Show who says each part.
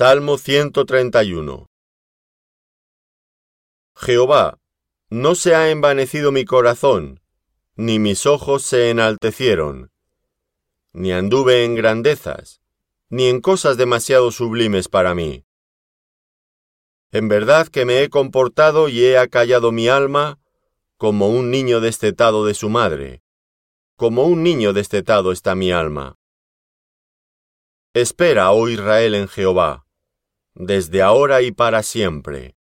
Speaker 1: Salmo 131 Jehová, no se ha envanecido mi corazón, ni mis ojos se enaltecieron, ni anduve en grandezas, ni en cosas demasiado sublimes para mí. En verdad que me he comportado y he acallado mi alma como un niño destetado de su madre. Como un niño destetado está mi alma. Espera, oh Israel, en Jehová, desde ahora y para siempre.